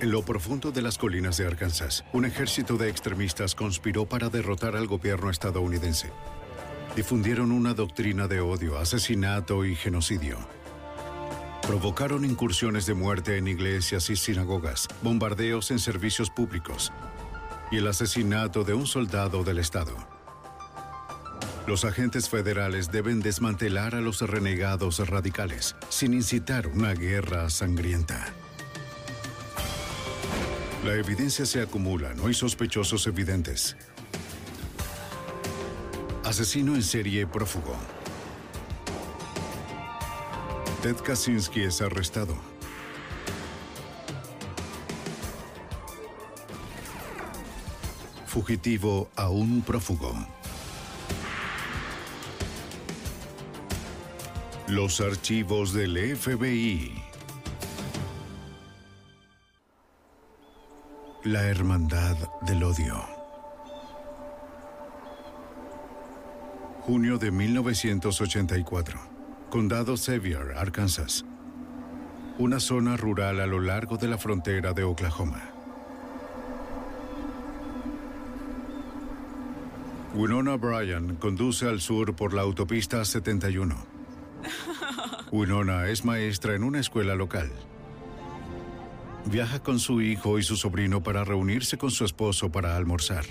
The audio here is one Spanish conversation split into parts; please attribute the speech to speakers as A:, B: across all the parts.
A: En lo profundo de las colinas de Arkansas, un ejército de extremistas conspiró para derrotar al gobierno estadounidense. Difundieron una doctrina de odio, asesinato y genocidio. Provocaron incursiones de muerte en iglesias y sinagogas, bombardeos en servicios públicos y el asesinato de un soldado del Estado. Los agentes federales deben desmantelar a los renegados radicales sin incitar una guerra sangrienta. La evidencia se acumula, no hay sospechosos evidentes. Asesino en serie prófugo. Ted Kaczynski es arrestado. Fugitivo aún prófugo. Los archivos del FBI. La Hermandad del Odio. Junio de 1984. Condado Sevier, Arkansas. Una zona rural a lo largo de la frontera de Oklahoma. Winona Bryan conduce al sur por la autopista 71. Winona es maestra en una escuela local. Viaja con su hijo y su sobrino para reunirse con su esposo para almorzar.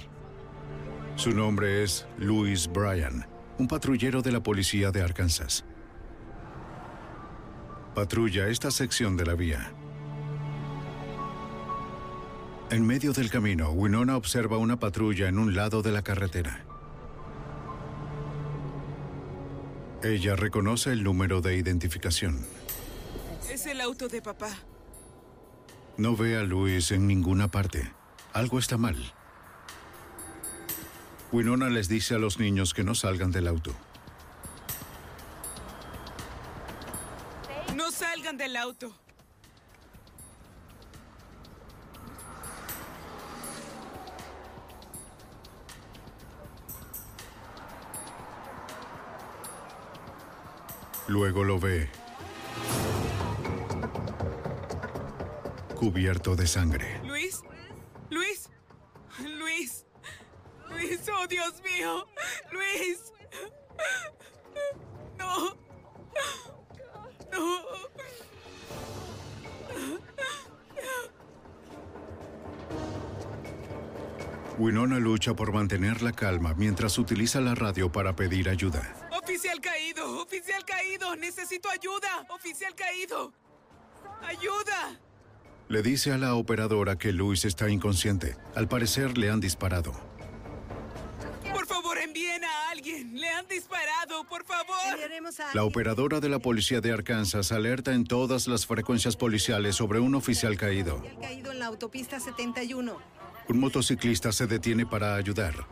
A: Su nombre es Louis Bryan, un patrullero de la policía de Arkansas. Patrulla esta sección de la vía. En medio del camino, Winona observa una patrulla en un lado de la carretera. Ella reconoce el número de identificación.
B: Es el auto de papá.
A: No ve a Luis en ninguna parte. Algo está mal. Winona les dice a los niños que no salgan del auto.
B: No salgan del auto.
A: Luego lo ve. Cubierto de sangre.
B: Luis. Luis. Luis. Luis, oh Dios mío. Luis. No. No.
A: Winona lucha por mantener la calma mientras utiliza la radio para pedir ayuda.
B: Oficial caído. Oficial caído. Necesito ayuda. Oficial caído. Ayuda.
A: Le dice a la operadora que Luis está inconsciente. Al parecer le han disparado.
B: Por favor, envíen a alguien. Le han disparado, por favor.
A: La operadora de la policía de Arkansas alerta en todas las frecuencias policiales sobre un oficial caído.
C: caído en la autopista 71.
A: Un motociclista se detiene para ayudar.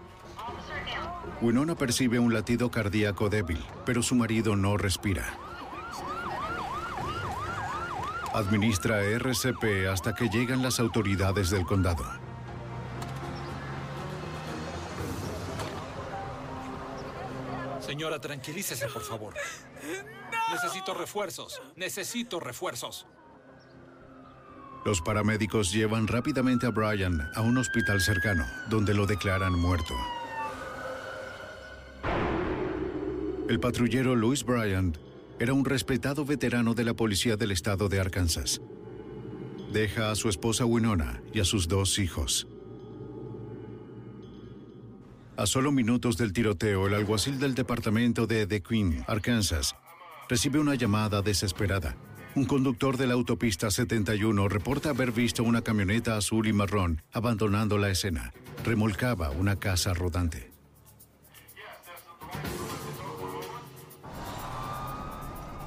A: Winona percibe un latido cardíaco débil, pero su marido no respira. Administra RCP hasta que llegan las autoridades del condado.
D: Señora, tranquilícese, por favor. Necesito refuerzos. Necesito refuerzos.
A: Los paramédicos llevan rápidamente a Brian a un hospital cercano, donde lo declaran muerto. El patrullero Louis Bryant era un respetado veterano de la policía del estado de Arkansas. Deja a su esposa Winona y a sus dos hijos. A solo minutos del tiroteo, el alguacil del departamento de The Queen, Arkansas, recibe una llamada desesperada. Un conductor de la autopista 71 reporta haber visto una camioneta azul y marrón abandonando la escena. Remolcaba una casa rodante.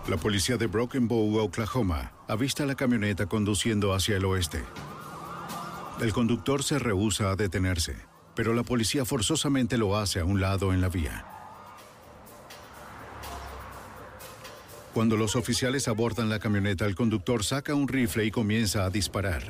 A: La policía de Broken Bow, Oklahoma, avista la camioneta conduciendo hacia el oeste. El conductor se rehúsa a detenerse, pero la policía forzosamente lo hace a un lado en la vía. Cuando los oficiales abordan la camioneta, el conductor saca un rifle y comienza a disparar.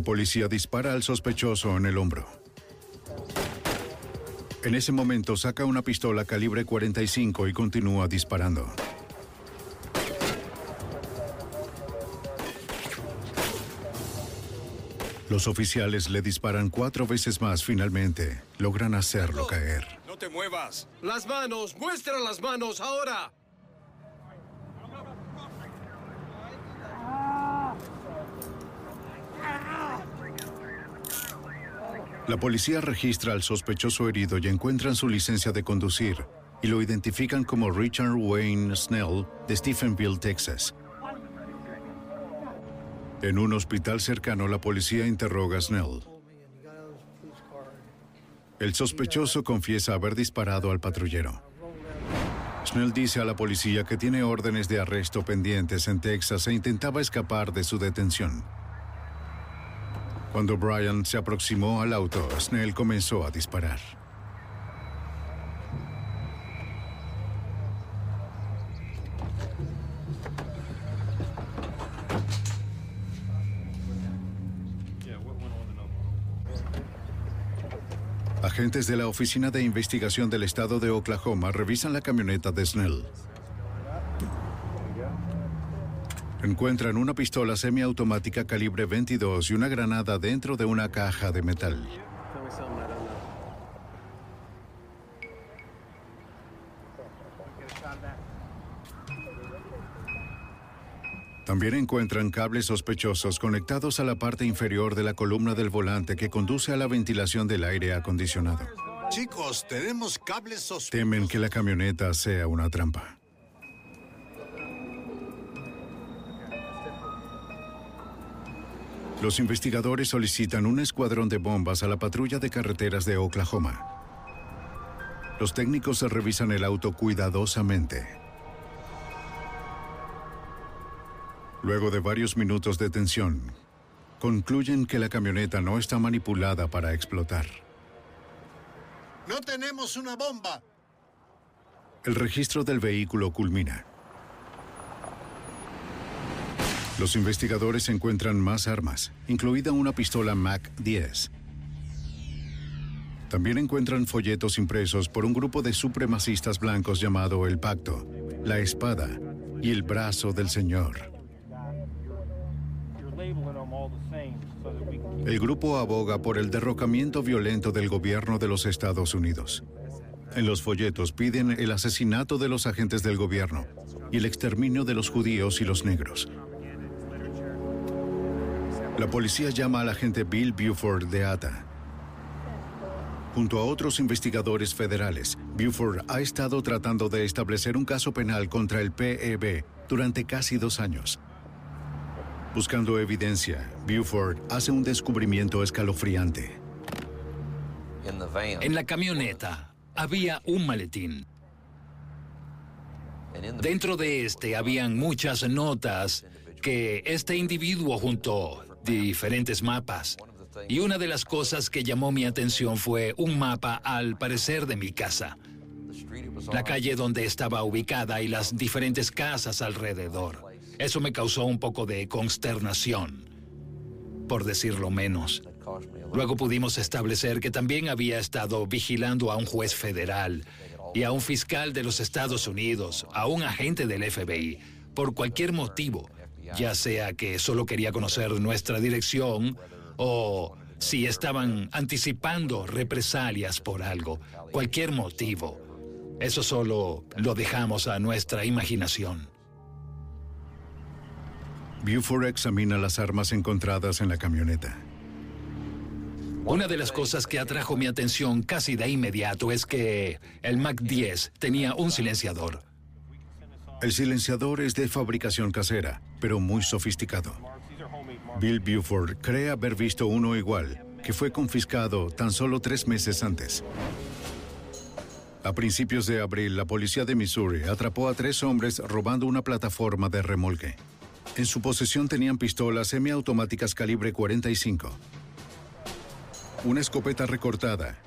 A: La policía dispara al sospechoso en el hombro. En ese momento saca una pistola calibre 45 y continúa disparando. Los oficiales le disparan cuatro veces más finalmente. Logran hacerlo caer.
E: No te muevas. Las manos. Muestra las manos ahora.
A: La policía registra al sospechoso herido y encuentran su licencia de conducir y lo identifican como Richard Wayne Snell de Stephenville, Texas. En un hospital cercano, la policía interroga a Snell. El sospechoso confiesa haber disparado al patrullero. Snell dice a la policía que tiene órdenes de arresto pendientes en Texas e intentaba escapar de su detención. Cuando Brian se aproximó al auto, Snell comenzó a disparar. Agentes de la Oficina de Investigación del Estado de Oklahoma revisan la camioneta de Snell. Encuentran una pistola semiautomática calibre 22 y una granada dentro de una caja de metal. También encuentran cables sospechosos conectados a la parte inferior de la columna del volante que conduce a la ventilación del aire acondicionado.
F: Chicos, tenemos cables sospechosos.
A: Temen que la camioneta sea una trampa. Los investigadores solicitan un escuadrón de bombas a la patrulla de carreteras de Oklahoma. Los técnicos revisan el auto cuidadosamente. Luego de varios minutos de tensión, concluyen que la camioneta no está manipulada para explotar.
F: No tenemos una bomba.
A: El registro del vehículo culmina. Los investigadores encuentran más armas, incluida una pistola Mac 10. También encuentran folletos impresos por un grupo de supremacistas blancos llamado El Pacto, La Espada y El Brazo del Señor. El grupo aboga por el derrocamiento violento del gobierno de los Estados Unidos. En los folletos piden el asesinato de los agentes del gobierno y el exterminio de los judíos y los negros. La policía llama al agente Bill Buford de ATA. Junto a otros investigadores federales, Buford ha estado tratando de establecer un caso penal contra el PEB durante casi dos años. Buscando evidencia, Buford hace un descubrimiento escalofriante.
G: En la camioneta había un maletín. Dentro de este habían muchas notas que este individuo junto diferentes mapas. Y una de las cosas que llamó mi atención fue un mapa al parecer de mi casa. La calle donde estaba ubicada y las diferentes casas alrededor. Eso me causó un poco de consternación, por decirlo menos. Luego pudimos establecer que también había estado vigilando a un juez federal y a un fiscal de los Estados Unidos, a un agente del FBI, por cualquier motivo ya sea que solo quería conocer nuestra dirección o si estaban anticipando represalias por algo, cualquier motivo. Eso solo lo dejamos a nuestra imaginación.
A: Buford examina las armas encontradas en la camioneta.
G: Una de las cosas que atrajo mi atención casi de inmediato es que el Mac 10 tenía un silenciador.
A: El silenciador es de fabricación casera, pero muy sofisticado. Bill Buford cree haber visto uno igual, que fue confiscado tan solo tres meses antes. A principios de abril, la policía de Missouri atrapó a tres hombres robando una plataforma de remolque. En su posesión tenían pistolas semiautomáticas calibre 45, una escopeta recortada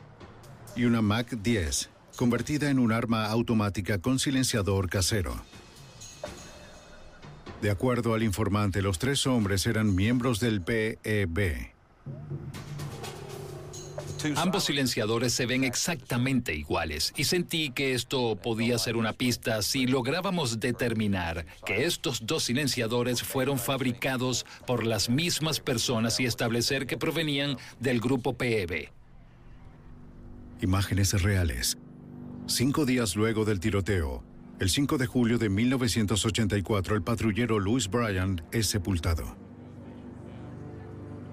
A: y una Mac 10, convertida en un arma automática con silenciador casero. De acuerdo al informante, los tres hombres eran miembros del PEB.
G: Ambos silenciadores se ven exactamente iguales y sentí que esto podía ser una pista si lográbamos determinar que estos dos silenciadores fueron fabricados por las mismas personas y establecer que provenían del grupo PEB.
A: Imágenes reales. Cinco días luego del tiroteo, el 5 de julio de 1984, el patrullero Louis Bryan es sepultado.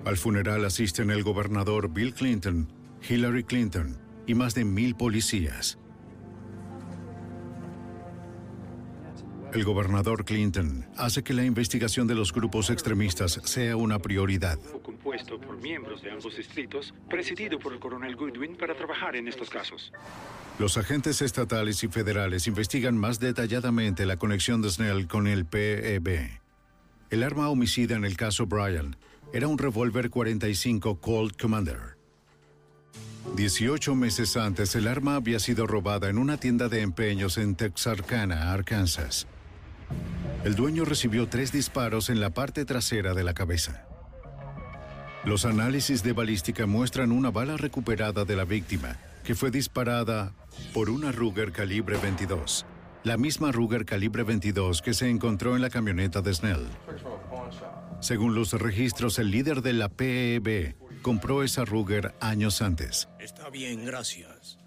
A: Al funeral asisten el gobernador Bill Clinton, Hillary Clinton y más de mil policías. El gobernador Clinton hace que la investigación de los grupos extremistas sea una prioridad.
H: Compuesto por miembros de ambos distritos, presidido por el coronel Goodwin para trabajar en estos casos.
A: Los agentes estatales y federales investigan más detalladamente la conexión de Snell con el PEB. El arma homicida en el caso Bryan era un revólver 45 Colt Commander. 18 meses antes, el arma había sido robada en una tienda de empeños en Texarkana, Arkansas. El dueño recibió tres disparos en la parte trasera de la cabeza. Los análisis de balística muestran una bala recuperada de la víctima, que fue disparada por una Ruger calibre 22, la misma Ruger calibre 22 que se encontró en la camioneta de Snell. Según los registros, el líder de la PEB compró esa Ruger años antes.
I: Está bien, gracias.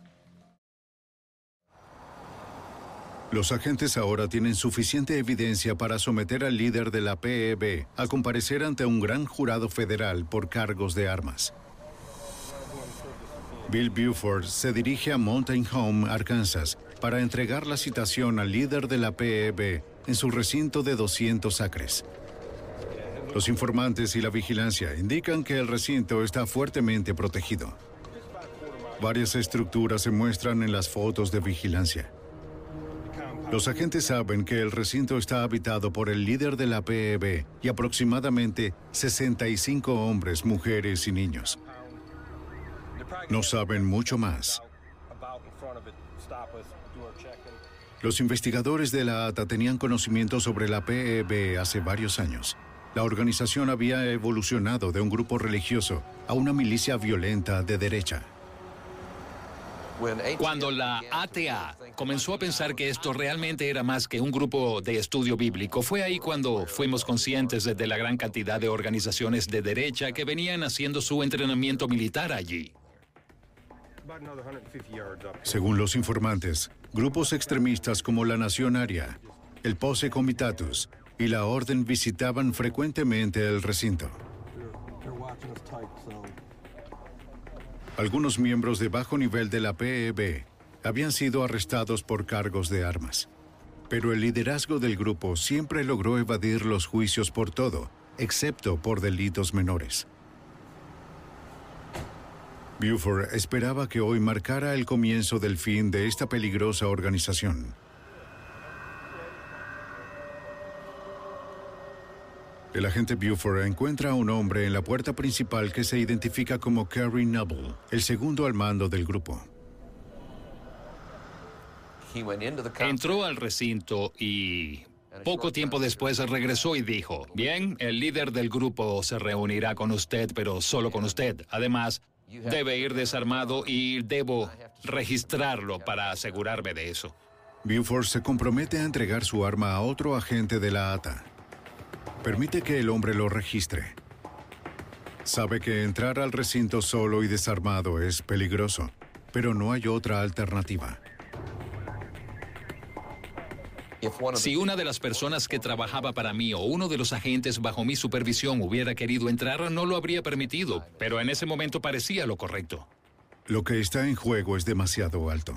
A: Los agentes ahora tienen suficiente evidencia para someter al líder de la PEB a comparecer ante un gran jurado federal por cargos de armas. Bill Buford se dirige a Mountain Home, Arkansas, para entregar la citación al líder de la PEB en su recinto de 200 acres. Los informantes y la vigilancia indican que el recinto está fuertemente protegido. Varias estructuras se muestran en las fotos de vigilancia. Los agentes saben que el recinto está habitado por el líder de la PEB y aproximadamente 65 hombres, mujeres y niños. No saben mucho más. Los investigadores de la ATA tenían conocimiento sobre la PEB hace varios años. La organización había evolucionado de un grupo religioso a una milicia violenta de derecha.
G: Cuando la ATA comenzó a pensar que esto realmente era más que un grupo de estudio bíblico, fue ahí cuando fuimos conscientes de la gran cantidad de organizaciones de derecha que venían haciendo su entrenamiento militar allí.
A: Según los informantes, grupos extremistas como la Nación Aria, el Pose Comitatus y la Orden visitaban frecuentemente el recinto. Algunos miembros de bajo nivel de la PEB habían sido arrestados por cargos de armas. Pero el liderazgo del grupo siempre logró evadir los juicios por todo, excepto por delitos menores. Buford esperaba que hoy marcara el comienzo del fin de esta peligrosa organización. El agente Buford encuentra a un hombre en la puerta principal que se identifica como Kerry Noble, el segundo al mando del grupo.
G: Entró al recinto y poco tiempo después regresó y dijo, bien, el líder del grupo se reunirá con usted, pero solo con usted. Además, debe ir desarmado y debo registrarlo para asegurarme de eso.
A: Buford se compromete a entregar su arma a otro agente de la ATA. Permite que el hombre lo registre. Sabe que entrar al recinto solo y desarmado es peligroso, pero no hay otra alternativa.
G: Si una de las personas que trabajaba para mí o uno de los agentes bajo mi supervisión hubiera querido entrar, no lo habría permitido, pero en ese momento parecía lo correcto.
A: Lo que está en juego es demasiado alto.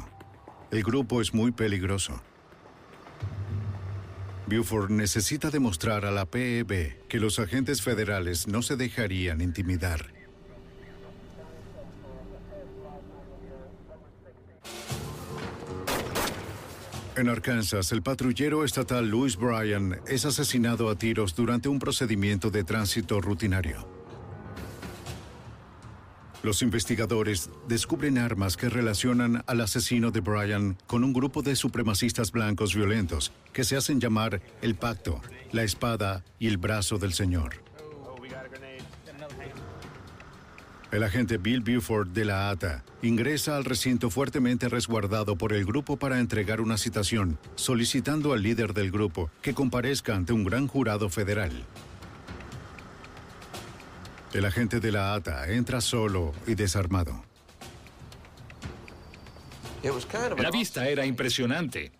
A: El grupo es muy peligroso. Buford necesita demostrar a la PEB que los agentes federales no se dejarían intimidar. En Arkansas, el patrullero estatal Louis Bryan es asesinado a tiros durante un procedimiento de tránsito rutinario. Los investigadores descubren armas que relacionan al asesino de Bryan con un grupo de supremacistas blancos violentos que se hacen llamar el Pacto, la Espada y el Brazo del Señor. El agente Bill Buford de la ATA ingresa al recinto fuertemente resguardado por el grupo para entregar una citación, solicitando al líder del grupo que comparezca ante un gran jurado federal. El agente de la ATA entra solo y desarmado.
G: La vista era impresionante.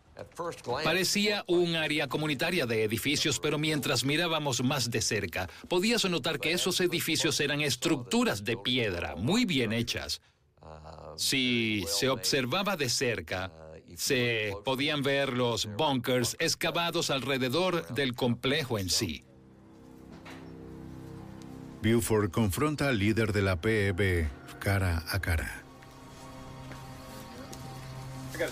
G: Parecía un área comunitaria de edificios, pero mientras mirábamos más de cerca, podías notar que esos edificios eran estructuras de piedra muy bien hechas. Si se observaba de cerca, se podían ver los bunkers excavados alrededor del complejo en sí.
A: Buford confronta al líder de la PEB cara a cara.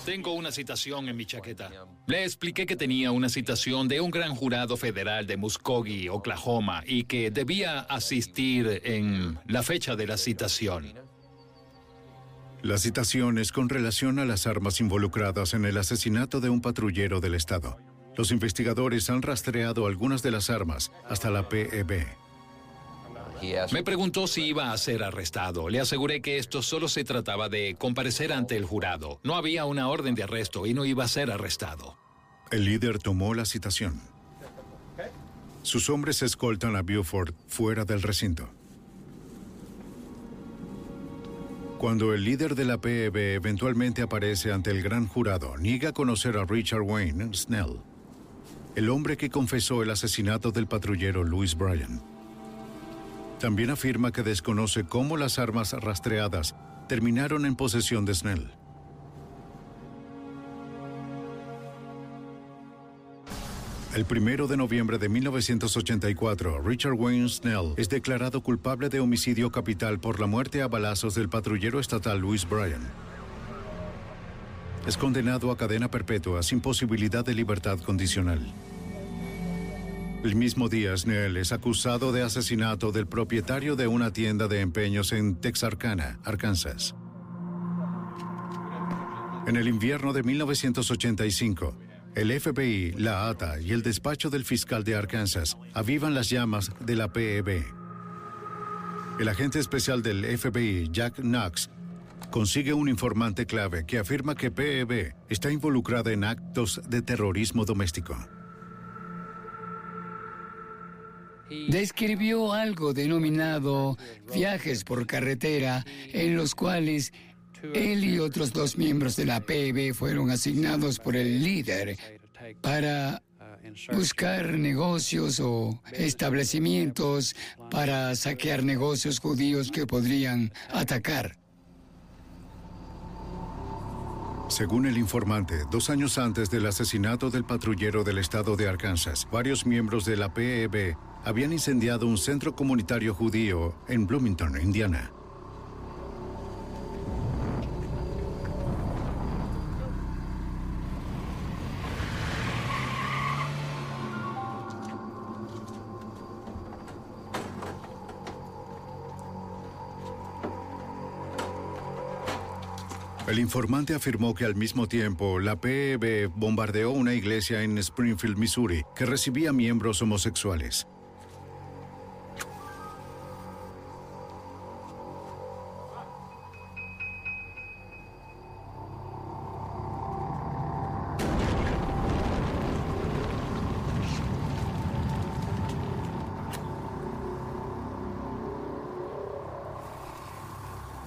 G: Tengo una citación en mi chaqueta. Le expliqué que tenía una citación de un gran jurado federal de Muskogee, Oklahoma, y que debía asistir en la fecha de la citación.
A: La citación es con relación a las armas involucradas en el asesinato de un patrullero del Estado. Los investigadores han rastreado algunas de las armas hasta la PEB.
G: Me preguntó si iba a ser arrestado. Le aseguré que esto solo se trataba de comparecer ante el jurado. No había una orden de arresto y no iba a ser arrestado.
A: El líder tomó la citación. Sus hombres escoltan a Buford fuera del recinto. Cuando el líder de la PEB eventualmente aparece ante el gran jurado, niega conocer a Richard Wayne Snell, el hombre que confesó el asesinato del patrullero Louis Bryan. También afirma que desconoce cómo las armas rastreadas terminaron en posesión de Snell. El primero de noviembre de 1984, Richard Wayne Snell es declarado culpable de homicidio capital por la muerte a balazos del patrullero estatal Louis Bryan. Es condenado a cadena perpetua sin posibilidad de libertad condicional. El mismo día, Snell es acusado de asesinato del propietario de una tienda de empeños en Texarkana, Arkansas. En el invierno de 1985, el FBI, la ATA y el despacho del fiscal de Arkansas avivan las llamas de la PEB. El agente especial del FBI, Jack Knox, consigue un informante clave que afirma que PEB está involucrada en actos de terrorismo doméstico.
J: Describió algo denominado viajes por carretera en los cuales él y otros dos miembros de la PEB fueron asignados por el líder para buscar negocios o establecimientos para saquear negocios judíos que podrían atacar.
A: Según el informante, dos años antes del asesinato del patrullero del estado de Arkansas, varios miembros de la PEB habían incendiado un centro comunitario judío en Bloomington, Indiana. El informante afirmó que al mismo tiempo la PEB bombardeó una iglesia en Springfield, Missouri, que recibía miembros homosexuales.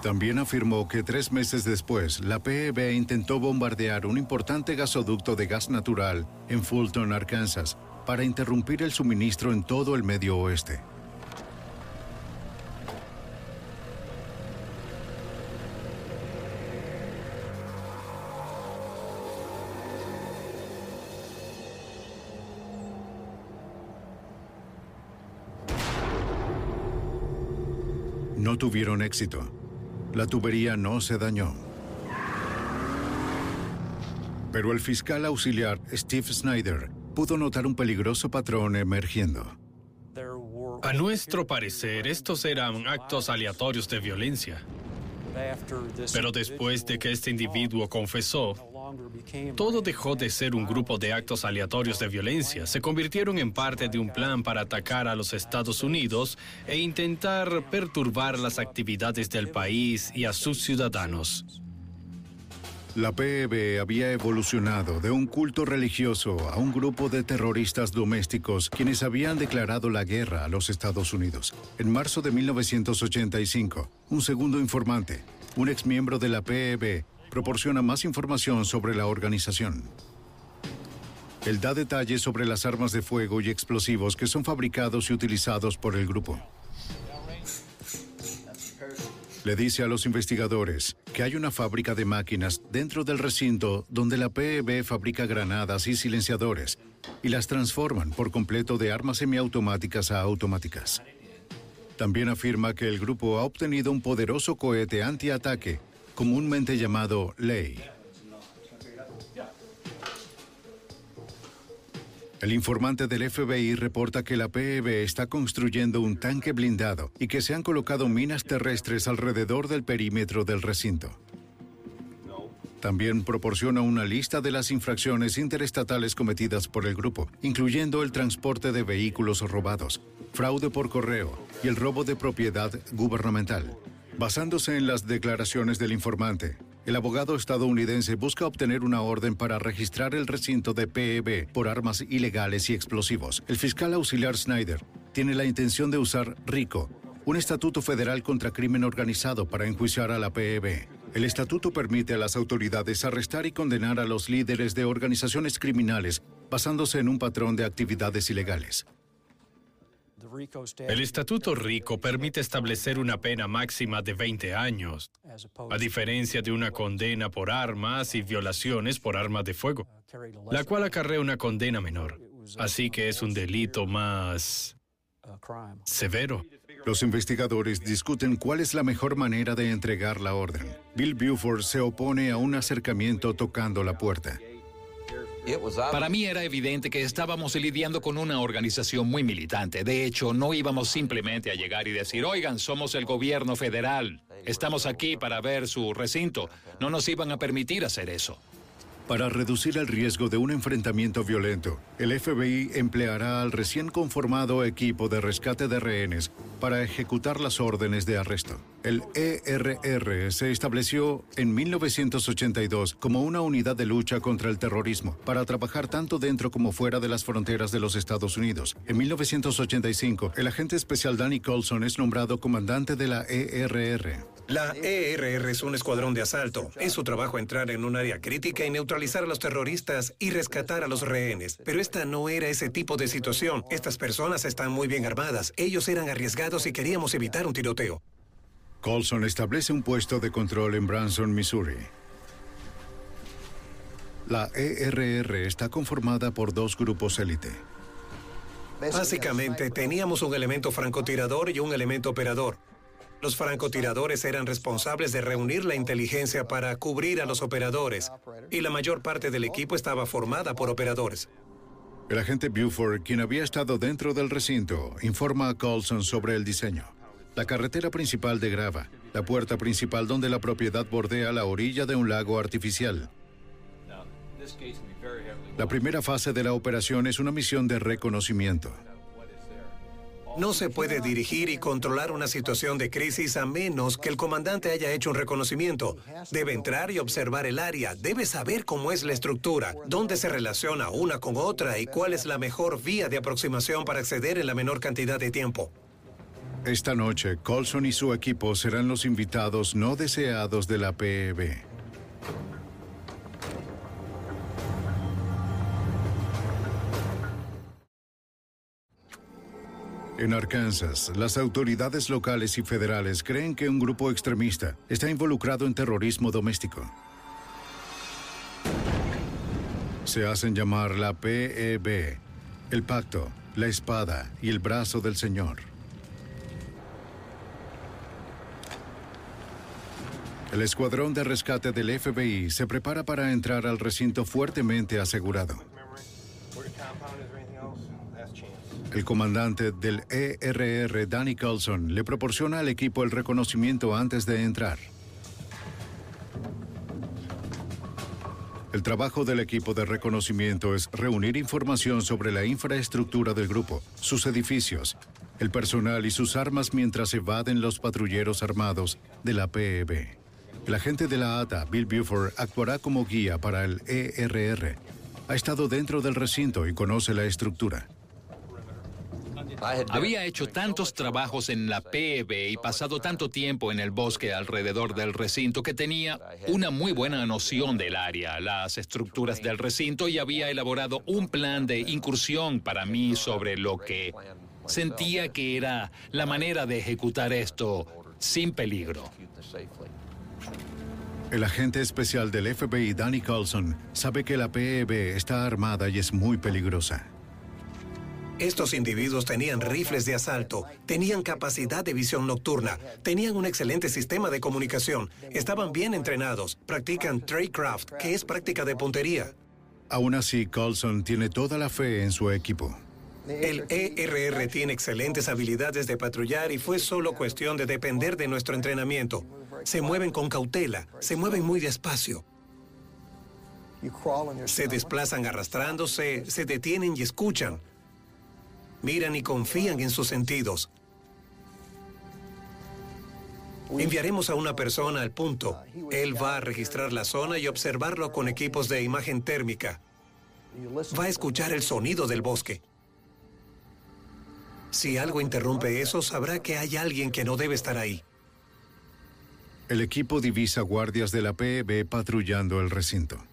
A: También afirmó que tres meses después, la PEB intentó bombardear un importante gasoducto de gas natural en Fulton, Arkansas, para interrumpir el suministro en todo el medio oeste. No tuvieron éxito. La tubería no se dañó. Pero el fiscal auxiliar Steve Snyder pudo notar un peligroso patrón emergiendo.
K: A nuestro parecer, estos eran actos aleatorios de violencia. Pero después de que este individuo confesó, todo dejó de ser un grupo de actos aleatorios de violencia. Se convirtieron en parte de un plan para atacar a los Estados Unidos e intentar perturbar las actividades del país y a sus ciudadanos.
A: La PEB había evolucionado de un culto religioso a un grupo de terroristas domésticos quienes habían declarado la guerra a los Estados Unidos. En marzo de 1985, un segundo informante, un exmiembro de la PEB, proporciona más información sobre la organización. Él da detalles sobre las armas de fuego y explosivos que son fabricados y utilizados por el grupo. Le dice a los investigadores que hay una fábrica de máquinas dentro del recinto donde la PEB fabrica granadas y silenciadores y las transforman por completo de armas semiautomáticas a automáticas. También afirma que el grupo ha obtenido un poderoso cohete antiataque, comúnmente llamado Ley. El informante del FBI reporta que la PEB está construyendo un tanque blindado y que se han colocado minas terrestres alrededor del perímetro del recinto. También proporciona una lista de las infracciones interestatales cometidas por el grupo, incluyendo el transporte de vehículos robados, fraude por correo y el robo de propiedad gubernamental. Basándose en las declaraciones del informante, el abogado estadounidense busca obtener una orden para registrar el recinto de PEB por armas ilegales y explosivos. El fiscal auxiliar Snyder tiene la intención de usar RICO, un estatuto federal contra crimen organizado para enjuiciar a la PEB. El estatuto permite a las autoridades arrestar y condenar a los líderes de organizaciones criminales basándose en un patrón de actividades ilegales.
K: El Estatuto Rico permite establecer una pena máxima de 20 años, a diferencia de una condena por armas y violaciones por armas de fuego, la cual acarrea una condena menor. Así que es un delito más severo.
A: Los investigadores discuten cuál es la mejor manera de entregar la orden. Bill Buford se opone a un acercamiento tocando la puerta.
G: Para mí era evidente que estábamos lidiando con una organización muy militante. De hecho, no íbamos simplemente a llegar y decir, oigan, somos el gobierno federal, estamos aquí para ver su recinto. No nos iban a permitir hacer eso.
A: Para reducir el riesgo de un enfrentamiento violento, el FBI empleará al recién conformado equipo de rescate de rehenes para ejecutar las órdenes de arresto. El ERR se estableció en 1982 como una unidad de lucha contra el terrorismo para trabajar tanto dentro como fuera de las fronteras de los Estados Unidos. En 1985, el agente especial Danny Colson es nombrado comandante de la ERR.
L: La ERR es un escuadrón de asalto. Es su trabajo entrar en un área crítica y neutralizar a los terroristas y rescatar a los rehenes. Pero esta no era ese tipo de situación. Estas personas están muy bien armadas. Ellos eran arriesgados y queríamos evitar un tiroteo.
A: Colson establece un puesto de control en Branson, Missouri. La ERR está conformada por dos grupos élite.
L: Básicamente, teníamos un elemento francotirador y un elemento operador. Los francotiradores eran responsables de reunir la inteligencia para cubrir a los operadores, y la mayor parte del equipo estaba formada por operadores.
A: El agente Buford, quien había estado dentro del recinto, informa a Colson sobre el diseño. La carretera principal de grava, la puerta principal donde la propiedad bordea la orilla de un lago artificial. La primera fase de la operación es una misión de reconocimiento.
L: No se puede dirigir y controlar una situación de crisis a menos que el comandante haya hecho un reconocimiento. Debe entrar y observar el área, debe saber cómo es la estructura, dónde se relaciona una con otra y cuál es la mejor vía de aproximación para acceder en la menor cantidad de tiempo.
A: Esta noche, Colson y su equipo serán los invitados no deseados de la PEB. En Arkansas, las autoridades locales y federales creen que un grupo extremista está involucrado en terrorismo doméstico. Se hacen llamar la PEB, el pacto, la espada y el brazo del Señor. El escuadrón de rescate del FBI se prepara para entrar al recinto fuertemente asegurado. El comandante del ERR, Danny Carlson, le proporciona al equipo el reconocimiento antes de entrar. El trabajo del equipo de reconocimiento es reunir información sobre la infraestructura del grupo, sus edificios, el personal y sus armas mientras evaden los patrulleros armados de la PEB. El agente de la ATA, Bill Buford, actuará como guía para el ERR. Ha estado dentro del recinto y conoce la estructura.
G: Había hecho tantos trabajos en la PEB y pasado tanto tiempo en el bosque alrededor del recinto que tenía una muy buena noción del área, las estructuras del recinto y había elaborado un plan de incursión para mí sobre lo que sentía que era la manera de ejecutar esto sin peligro.
A: El agente especial del FBI, Danny Carlson, sabe que la PEB está armada y es muy peligrosa.
L: Estos individuos tenían rifles de asalto, tenían capacidad de visión nocturna, tenían un excelente sistema de comunicación, estaban bien entrenados, practican tradecraft, que es práctica de puntería.
A: Aún así, Carlson tiene toda la fe en su equipo.
L: El ERR tiene excelentes habilidades de patrullar y fue solo cuestión de depender de nuestro entrenamiento. Se mueven con cautela, se mueven muy despacio. Se desplazan arrastrándose, se detienen y escuchan miran y confían en sus sentidos. Enviaremos a una persona al punto. Él va a registrar la zona y observarlo con equipos de imagen térmica. Va a escuchar el sonido del bosque. Si algo interrumpe eso, sabrá que hay alguien que no debe estar ahí.
A: El equipo divisa guardias de la PEB patrullando el recinto.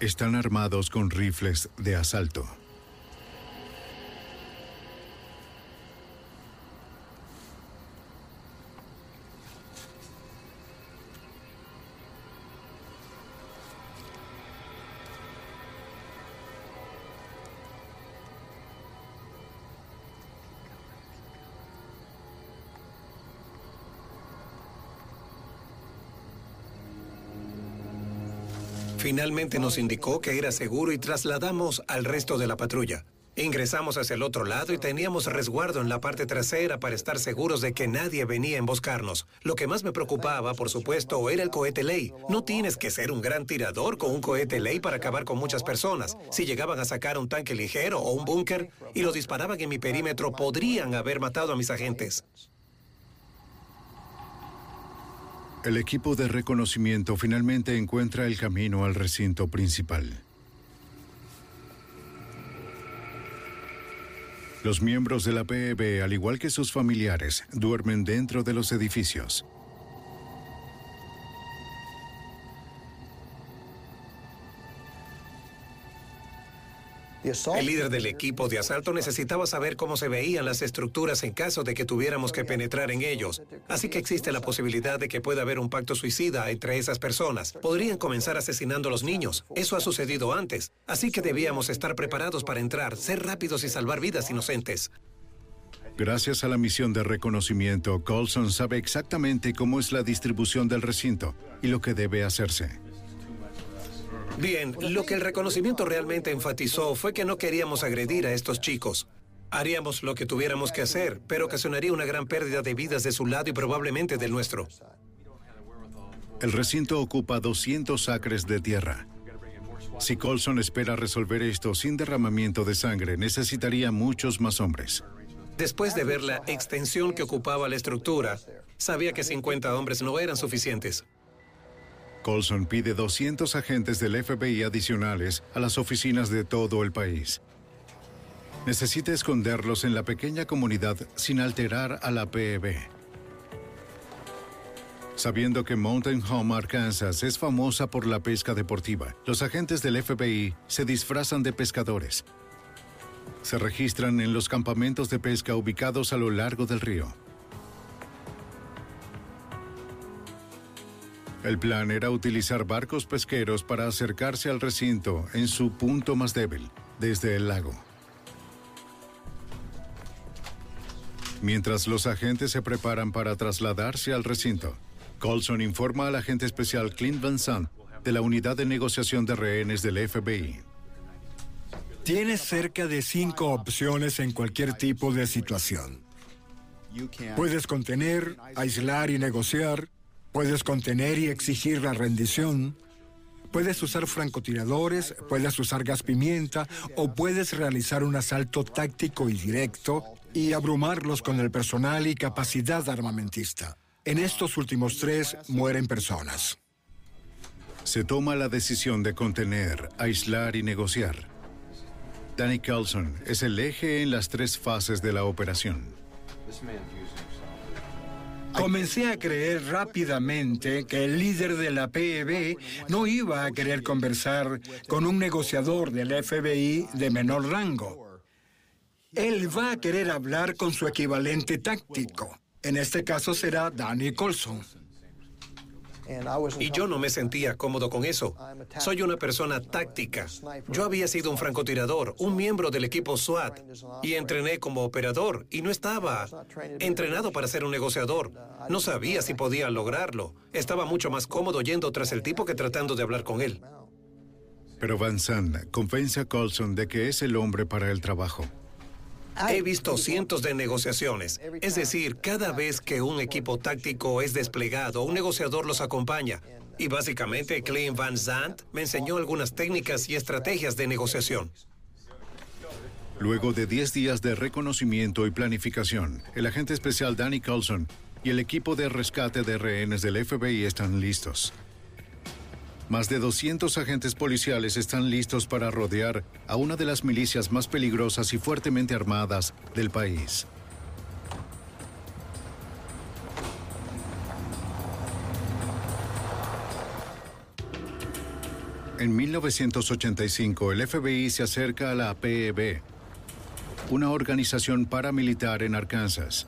A: Están armados con rifles de asalto.
L: Finalmente nos indicó que era seguro y trasladamos al resto de la patrulla. Ingresamos hacia el otro lado y teníamos resguardo en la parte trasera para estar seguros de que nadie venía a emboscarnos. Lo que más me preocupaba, por supuesto, era el cohete ley. No tienes que ser un gran tirador con un cohete ley para acabar con muchas personas. Si llegaban a sacar un tanque ligero o un búnker y lo disparaban en mi perímetro, podrían haber matado a mis agentes.
A: El equipo de reconocimiento finalmente encuentra el camino al recinto principal. Los miembros de la PEB, al igual que sus familiares, duermen dentro de los edificios.
L: El líder del equipo de asalto necesitaba saber cómo se veían las estructuras en caso de que tuviéramos que penetrar en ellos. Así que existe la posibilidad de que pueda haber un pacto suicida entre esas personas. Podrían comenzar asesinando a los niños. Eso ha sucedido antes. Así que debíamos estar preparados para entrar, ser rápidos y salvar vidas inocentes.
A: Gracias a la misión de reconocimiento, Colson sabe exactamente cómo es la distribución del recinto y lo que debe hacerse.
L: Bien, lo que el reconocimiento realmente enfatizó fue que no queríamos agredir a estos chicos. Haríamos lo que tuviéramos que hacer, pero ocasionaría una gran pérdida de vidas de su lado y probablemente del nuestro.
A: El recinto ocupa 200 acres de tierra. Si Colson espera resolver esto sin derramamiento de sangre, necesitaría muchos más hombres.
L: Después de ver la extensión que ocupaba la estructura, sabía que 50 hombres no eran suficientes.
A: Colson pide 200 agentes del FBI adicionales a las oficinas de todo el país. Necesita esconderlos en la pequeña comunidad sin alterar a la PEB. Sabiendo que Mountain Home, Arkansas es famosa por la pesca deportiva, los agentes del FBI se disfrazan de pescadores. Se registran en los campamentos de pesca ubicados a lo largo del río. El plan era utilizar barcos pesqueros para acercarse al recinto en su punto más débil, desde el lago. Mientras los agentes se preparan para trasladarse al recinto, Colson informa al agente especial Clint Van Sant de la unidad de negociación de rehenes del FBI.
M: Tienes cerca de cinco opciones en cualquier tipo de situación. Puedes contener, aislar y negociar. Puedes contener y exigir la rendición. Puedes usar francotiradores, puedes usar gas pimienta o puedes realizar un asalto táctico y directo y abrumarlos con el personal y capacidad armamentista. En estos últimos tres mueren personas.
A: Se toma la decisión de contener, aislar y negociar. Danny Carlson es el eje en las tres fases de la operación.
M: Comencé a creer rápidamente que el líder de la PEB no iba a querer conversar con un negociador del FBI de menor rango. Él va a querer hablar con su equivalente táctico. En este caso será Danny Colson.
L: Y yo no me sentía cómodo con eso. Soy una persona táctica. Yo había sido un francotirador, un miembro del equipo SWAT, y entrené como operador, y no estaba entrenado para ser un negociador. No sabía si podía lograrlo. Estaba mucho más cómodo yendo tras el tipo que tratando de hablar con él.
A: Pero Van Zandt convence a Colson de que es el hombre para el trabajo.
L: He visto cientos de negociaciones. Es decir, cada vez que un equipo táctico es desplegado, un negociador los acompaña. Y básicamente, Clint Van Zandt me enseñó algunas técnicas y estrategias de negociación.
A: Luego de 10 días de reconocimiento y planificación, el agente especial Danny Carlson y el equipo de rescate de rehenes del FBI están listos. Más de 200 agentes policiales están listos para rodear a una de las milicias más peligrosas y fuertemente armadas del país. En 1985, el FBI se acerca a la PEB, una organización paramilitar en Arkansas.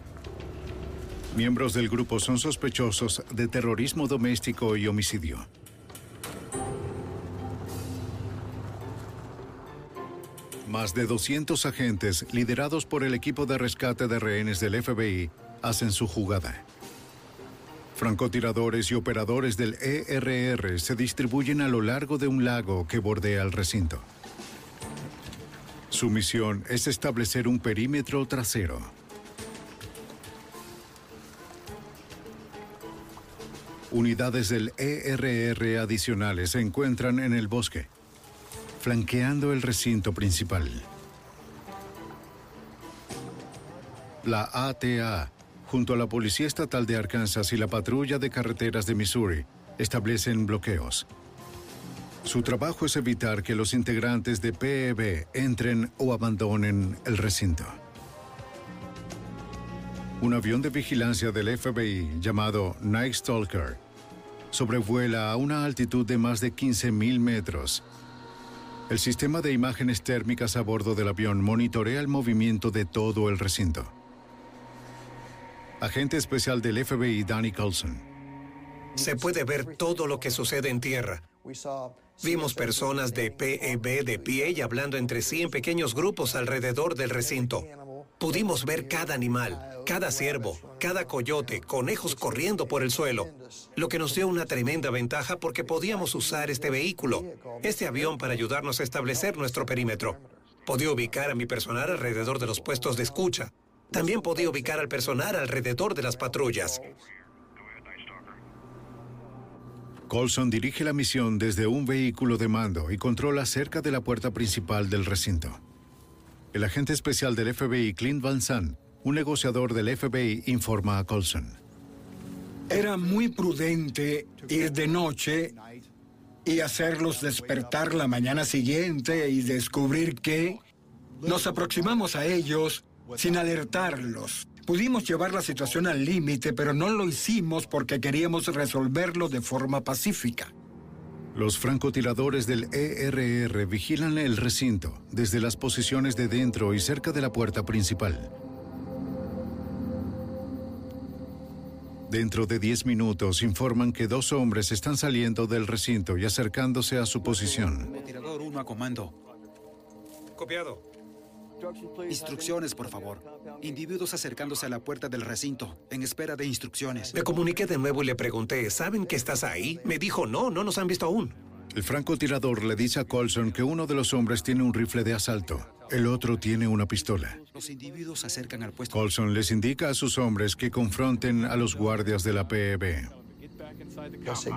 A: Miembros del grupo son sospechosos de terrorismo doméstico y homicidio. Más de 200 agentes, liderados por el equipo de rescate de rehenes del FBI, hacen su jugada. Francotiradores y operadores del ERR se distribuyen a lo largo de un lago que bordea el recinto. Su misión es establecer un perímetro trasero. Unidades del ERR adicionales se encuentran en el bosque flanqueando el recinto principal. La ATA, junto a la Policía Estatal de Arkansas y la Patrulla de Carreteras de Missouri, establecen bloqueos. Su trabajo es evitar que los integrantes de PEB entren o abandonen el recinto. Un avión de vigilancia del FBI llamado Night Stalker sobrevuela a una altitud de más de 15.000 metros el sistema de imágenes térmicas a bordo del avión monitorea el movimiento de todo el recinto. Agente especial del FBI Danny Colson.
L: Se puede ver todo lo que sucede en tierra. Vimos personas de PEB de pie y hablando entre sí en pequeños grupos alrededor del recinto. Pudimos ver cada animal, cada ciervo, cada coyote, conejos corriendo por el suelo, lo que nos dio una tremenda ventaja porque podíamos usar este vehículo, este avión para ayudarnos a establecer nuestro perímetro. Podía ubicar a mi personal alrededor de los puestos de escucha. También podía ubicar al personal alrededor de las patrullas.
A: Colson dirige la misión desde un vehículo de mando y controla cerca de la puerta principal del recinto. El agente especial del FBI, Clint Van Zandt, un negociador del FBI, informa a Colson.
M: Era muy prudente ir de noche y hacerlos despertar la mañana siguiente y descubrir que nos aproximamos a ellos sin alertarlos. Pudimos llevar la situación al límite, pero no lo hicimos porque queríamos resolverlo de forma pacífica.
A: Los francotiradores del ERR vigilan el recinto desde las posiciones de dentro y cerca de la puerta principal. Dentro de 10 minutos informan que dos hombres están saliendo del recinto y acercándose a su posición.
N: Tirador 1 a comando.
L: Copiado.
N: Instrucciones, por favor. Individuos acercándose a la puerta del recinto, en espera de instrucciones.
L: Me comuniqué de nuevo y le pregunté, ¿saben que estás ahí? Me dijo, no, no nos han visto aún.
A: El francotirador le dice a Colson que uno de los hombres tiene un rifle de asalto, el otro tiene una pistola.
N: Los individuos se acercan al puesto.
A: Colson les indica a sus hombres que confronten a los guardias de la PEB.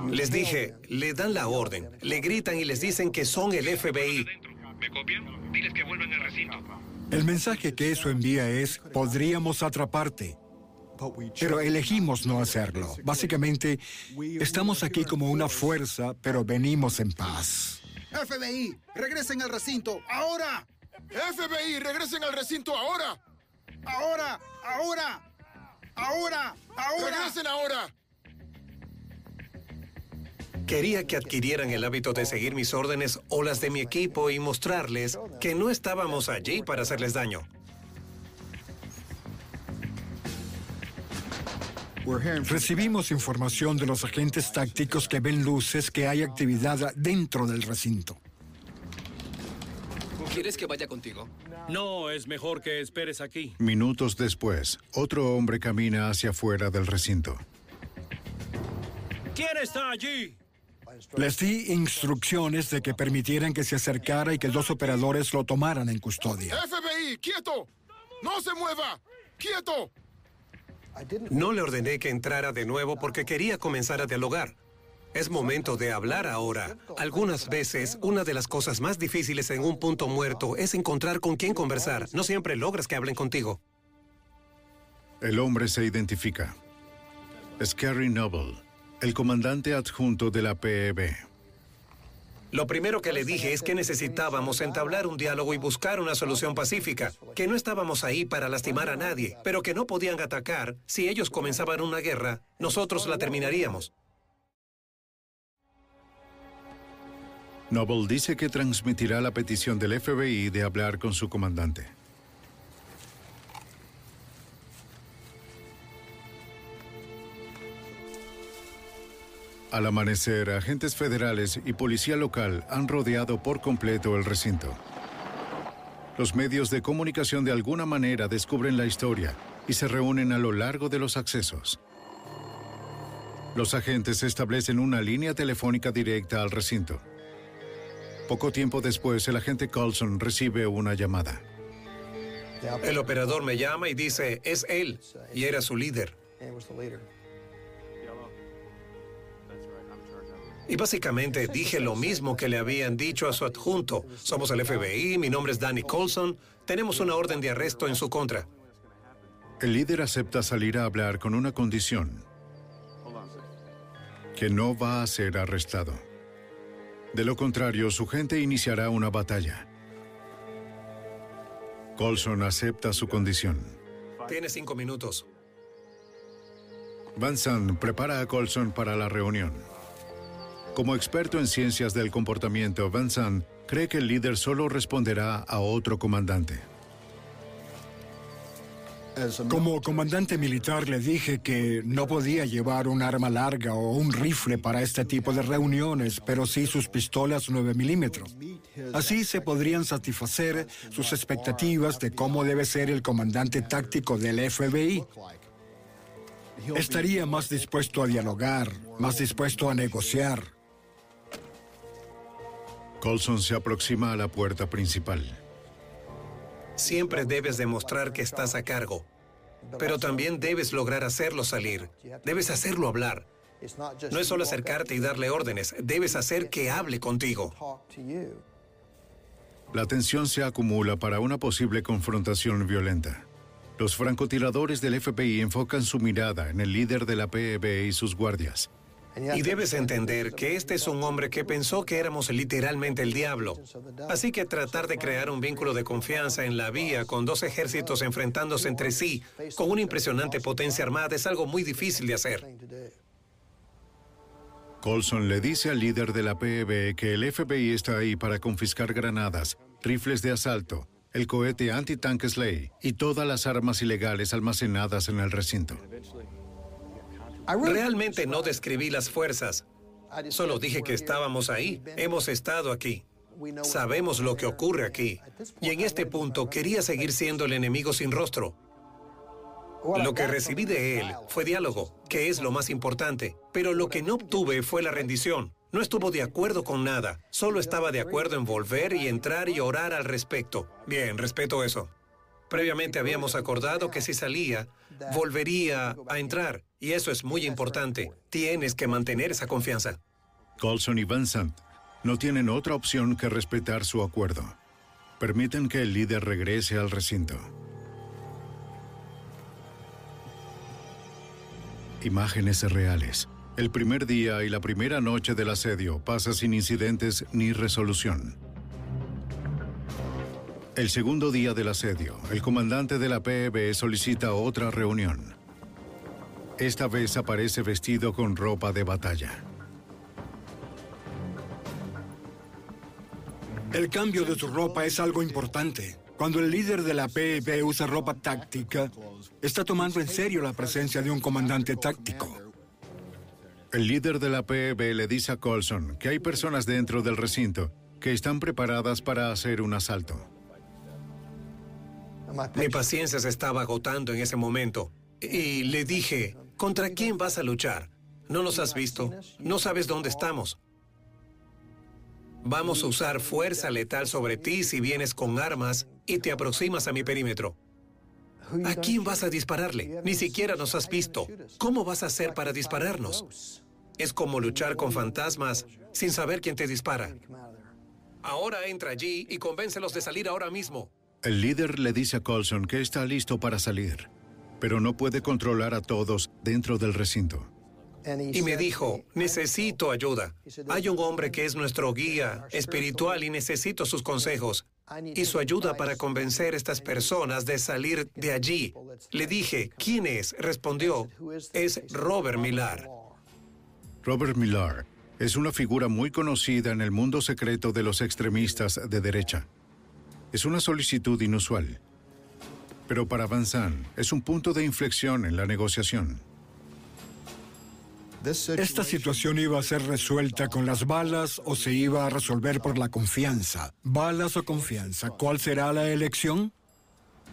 L: Les dije, le dan la orden, le gritan y les dicen que son el FBI.
H: ¿Me copian? Diles que vuelvan al recinto.
M: El mensaje que eso envía es, podríamos atraparte. Pero elegimos no hacerlo. Básicamente, estamos aquí como una fuerza, pero venimos en paz.
O: FBI, regresen al recinto, ahora.
P: FBI, regresen al recinto ahora.
O: Ahora, ahora, ahora, ahora.
P: Regresen ahora.
L: Quería que adquirieran el hábito de seguir mis órdenes o las de mi equipo y mostrarles que no estábamos allí para hacerles daño.
M: Recibimos información de los agentes tácticos que ven luces que hay actividad dentro del recinto.
Q: ¿Quieres que vaya contigo?
R: No, es mejor que esperes aquí.
A: Minutos después, otro hombre camina hacia afuera del recinto.
R: ¿Quién está allí?
M: Les di instrucciones de que permitieran que se acercara y que dos operadores lo tomaran en custodia.
P: FBI, quieto. No se mueva. Quieto.
L: No le ordené que entrara de nuevo porque quería comenzar a dialogar. Es momento de hablar ahora. Algunas veces, una de las cosas más difíciles en un punto muerto es encontrar con quién conversar. No siempre logras que hablen contigo.
A: El hombre se identifica. Es Kerry Noble, el comandante adjunto de la PEB.
L: Lo primero que le dije es que necesitábamos entablar un diálogo y buscar una solución pacífica, que no estábamos ahí para lastimar a nadie, pero que no podían atacar. Si ellos comenzaban una guerra, nosotros la terminaríamos.
A: Noble dice que transmitirá la petición del FBI de hablar con su comandante. Al amanecer, agentes federales y policía local han rodeado por completo el recinto. Los medios de comunicación de alguna manera descubren la historia y se reúnen a lo largo de los accesos. Los agentes establecen una línea telefónica directa al recinto. Poco tiempo después, el agente Colson recibe una llamada.
L: El operador me llama y dice, es él, y era su líder. Y básicamente dije lo mismo que le habían dicho a su adjunto. Somos el FBI, mi nombre es Danny Colson, tenemos una orden de arresto en su contra.
A: El líder acepta salir a hablar con una condición, que no va a ser arrestado. De lo contrario, su gente iniciará una batalla. Colson acepta su condición.
L: Tiene cinco minutos.
A: Van Zandt prepara a Colson para la reunión. Como experto en ciencias del comportamiento, Van Zandt cree que el líder solo responderá a otro comandante.
M: Como comandante militar le dije que no podía llevar un arma larga o un rifle para este tipo de reuniones, pero sí sus pistolas 9 milímetros. Así se podrían satisfacer sus expectativas de cómo debe ser el comandante táctico del FBI. Estaría más dispuesto a dialogar, más dispuesto a negociar.
A: Colson se aproxima a la puerta principal.
L: Siempre debes demostrar que estás a cargo, pero también debes lograr hacerlo salir. Debes hacerlo hablar. No es solo acercarte y darle órdenes, debes hacer que hable contigo.
A: La tensión se acumula para una posible confrontación violenta. Los francotiradores del FBI enfocan su mirada en el líder de la PEB y sus guardias.
L: Y debes entender que este es un hombre que pensó que éramos literalmente el diablo. Así que tratar de crear un vínculo de confianza en la vía con dos ejércitos enfrentándose entre sí con una impresionante potencia armada es algo muy difícil de hacer.
A: Colson le dice al líder de la PEB que el FBI está ahí para confiscar granadas, rifles de asalto, el cohete anti-tank Slay y todas las armas ilegales almacenadas en el recinto.
L: Realmente no describí las fuerzas. Solo dije que estábamos ahí. Hemos estado aquí. Sabemos lo que ocurre aquí. Y en este punto quería seguir siendo el enemigo sin rostro. Lo que recibí de él fue diálogo, que es lo más importante. Pero lo que no obtuve fue la rendición. No estuvo de acuerdo con nada. Solo estaba de acuerdo en volver y entrar y orar al respecto. Bien, respeto eso. Previamente habíamos acordado que si salía, volvería a entrar. Y eso es muy importante. Tienes que mantener esa confianza.
A: Colson y Van no tienen otra opción que respetar su acuerdo. Permiten que el líder regrese al recinto. Imágenes reales. El primer día y la primera noche del asedio pasa sin incidentes ni resolución. El segundo día del asedio, el comandante de la PEB solicita otra reunión. Esta vez aparece vestido con ropa de batalla.
M: El cambio de su ropa es algo importante. Cuando el líder de la PEB usa ropa táctica, está tomando en serio la presencia de un comandante táctico.
A: El líder de la PEB le dice a Colson que hay personas dentro del recinto que están preparadas para hacer un asalto.
L: Mi paciencia se estaba agotando en ese momento. Y le dije, ¿contra quién vas a luchar? ¿No nos has visto? ¿No sabes dónde estamos? Vamos a usar fuerza letal sobre ti si vienes con armas y te aproximas a mi perímetro. ¿A quién vas a dispararle? Ni siquiera nos has visto. ¿Cómo vas a hacer para dispararnos? Es como luchar con fantasmas sin saber quién te dispara. Ahora entra allí y convéncelos de salir ahora mismo.
A: El líder le dice a Colson que está listo para salir, pero no puede controlar a todos dentro del recinto.
L: Y me dijo, necesito ayuda. Hay un hombre que es nuestro guía espiritual y necesito sus consejos y su ayuda para convencer a estas personas de salir de allí. Le dije, ¿quién es? Respondió, es Robert Millar.
A: Robert Millar es una figura muy conocida en el mundo secreto de los extremistas de derecha. Es una solicitud inusual. Pero para Van es un punto de inflexión en la negociación.
M: Esta situación iba a ser resuelta con las balas o se iba a resolver por la confianza. Balas o confianza, ¿cuál será la elección?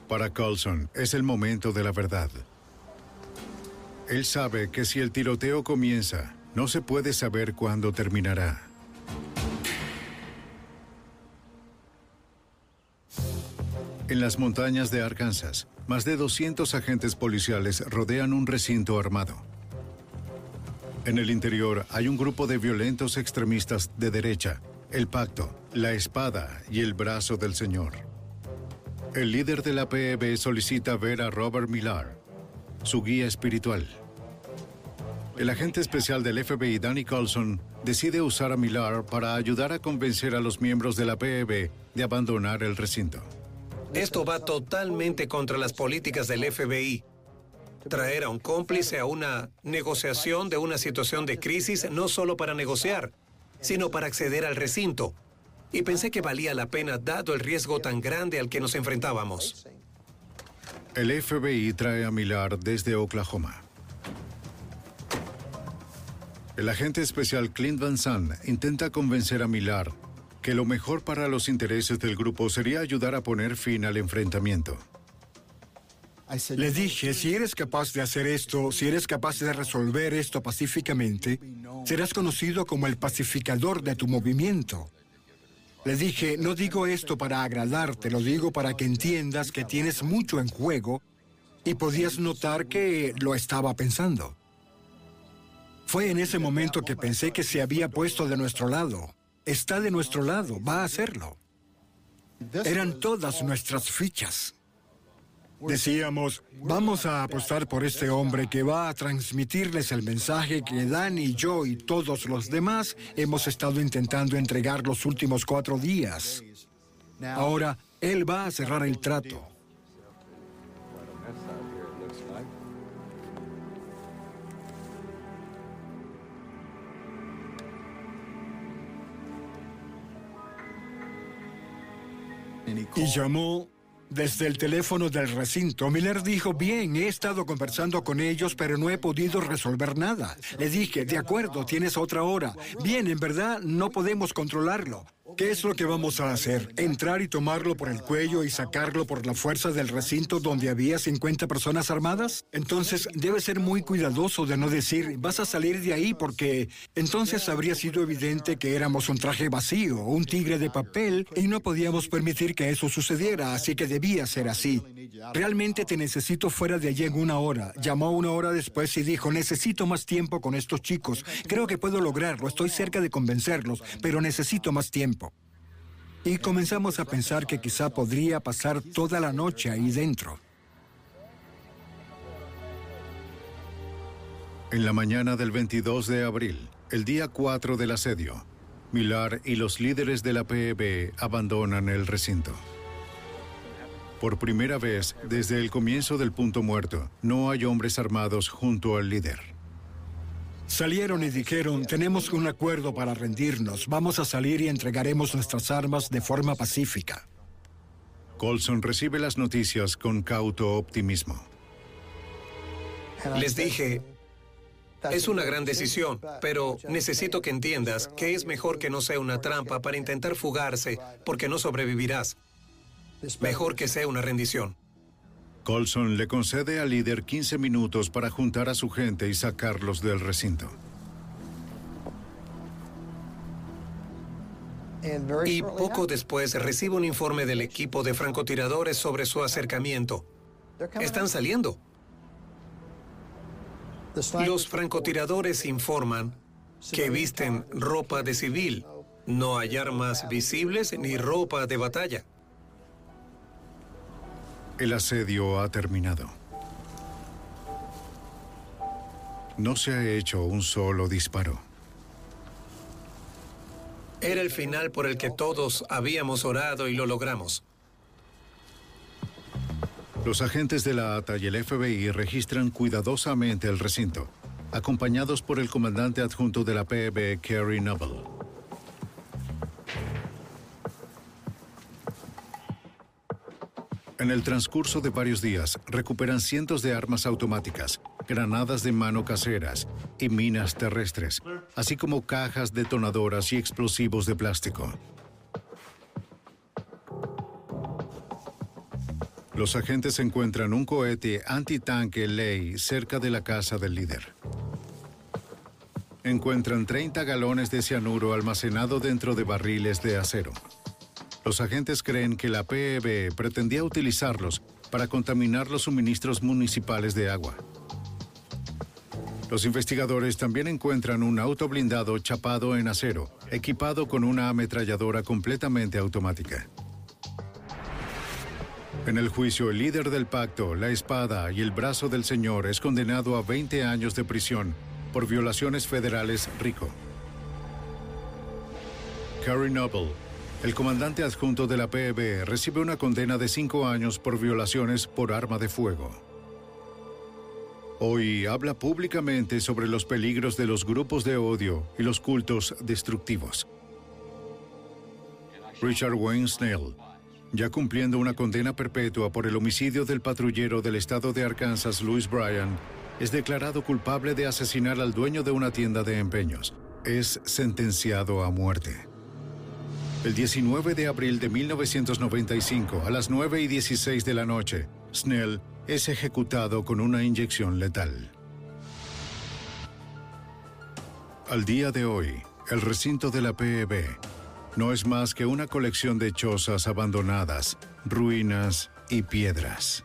A: Para Colson es el momento de la verdad. Él sabe que si el tiroteo comienza, no se puede saber cuándo terminará. En las montañas de Arkansas, más de 200 agentes policiales rodean un recinto armado. En el interior hay un grupo de violentos extremistas de derecha, el pacto, la espada y el brazo del Señor. El líder de la PEB solicita ver a Robert Millar, su guía espiritual. El agente especial del FBI, Danny Colson, decide usar a Millar para ayudar a convencer a los miembros de la PEB de abandonar el recinto.
L: Esto va totalmente contra las políticas del FBI. Traer a un cómplice a una negociación de una situación de crisis no solo para negociar, sino para acceder al recinto. Y pensé que valía la pena dado el riesgo tan grande al que nos enfrentábamos.
A: El FBI trae a Millar desde Oklahoma. El agente especial Clint Van Zandt intenta convencer a Millar que lo mejor para los intereses del grupo sería ayudar a poner fin al enfrentamiento.
M: Le dije, si eres capaz de hacer esto, si eres capaz de resolver esto pacíficamente, serás conocido como el pacificador de tu movimiento. Le dije, no digo esto para agradarte, lo digo para que entiendas que tienes mucho en juego y podías notar que lo estaba pensando. Fue en ese momento que pensé que se había puesto de nuestro lado. Está de nuestro lado, va a hacerlo. Eran todas nuestras fichas. Decíamos, vamos a apostar por este hombre que va a transmitirles el mensaje que Dan y yo y todos los demás hemos estado intentando entregar los últimos cuatro días. Ahora, él va a cerrar el trato. Y llamó desde el teléfono del recinto, Miller dijo, bien, he estado conversando con ellos, pero no he podido resolver nada. Le dije, de acuerdo, tienes otra hora. Bien, en verdad, no podemos controlarlo. ¿Qué es lo que vamos a hacer? ¿Entrar y tomarlo por el cuello y sacarlo por la fuerza del recinto donde había 50 personas armadas? Entonces debe ser muy cuidadoso de no decir, vas a salir de ahí porque entonces habría sido evidente que éramos un traje vacío, un tigre de papel, y no podíamos permitir que eso sucediera, así que debía ser así. Realmente te necesito fuera de allí en una hora. Llamó una hora después y dijo, necesito más tiempo con estos chicos. Creo que puedo lograrlo, estoy cerca de convencerlos, pero necesito más tiempo. Y comenzamos a pensar que quizá podría pasar toda la noche ahí dentro.
A: En la mañana del 22 de abril, el día 4 del asedio, Millar y los líderes de la PEB abandonan el recinto. Por primera vez desde el comienzo del punto muerto, no hay hombres armados junto al líder.
M: Salieron y dijeron, tenemos un acuerdo para rendirnos, vamos a salir y entregaremos nuestras armas de forma pacífica.
A: Colson recibe las noticias con cauto optimismo.
L: Les dije, es una gran decisión, pero necesito que entiendas que es mejor que no sea una trampa para intentar fugarse, porque no sobrevivirás. Mejor que sea una rendición.
A: Colson le concede al líder 15 minutos para juntar a su gente y sacarlos del recinto.
L: Y poco después recibe un informe del equipo de francotiradores sobre su acercamiento. Están saliendo. Los francotiradores informan que visten ropa de civil. No hay armas visibles ni ropa de batalla.
A: El asedio ha terminado. No se ha hecho un solo disparo.
L: Era el final por el que todos habíamos orado y lo logramos.
A: Los agentes de la ATA y el FBI registran cuidadosamente el recinto, acompañados por el comandante adjunto de la PB, Kerry Noble. En el transcurso de varios días, recuperan cientos de armas automáticas, granadas de mano caseras y minas terrestres, así como cajas detonadoras y explosivos de plástico. Los agentes encuentran un cohete antitanque Ley cerca de la casa del líder. Encuentran 30 galones de cianuro almacenado dentro de barriles de acero. Los agentes creen que la PEB pretendía utilizarlos para contaminar los suministros municipales de agua. Los investigadores también encuentran un auto blindado chapado en acero, equipado con una ametralladora completamente automática. En el juicio, el líder del pacto, la espada y el brazo del señor es condenado a 20 años de prisión por violaciones federales rico. Carrie Noble, el comandante adjunto de la PEB recibe una condena de cinco años por violaciones por arma de fuego. Hoy habla públicamente sobre los peligros de los grupos de odio y los cultos destructivos. Richard Wayne Snell, ya cumpliendo una condena perpetua por el homicidio del patrullero del estado de Arkansas, Louis Bryan, es declarado culpable de asesinar al dueño de una tienda de empeños. Es sentenciado a muerte. El 19 de abril de 1995, a las 9 y 16 de la noche, Snell es ejecutado con una inyección letal. Al día de hoy, el recinto de la PEB no es más que una colección de chozas abandonadas, ruinas y piedras.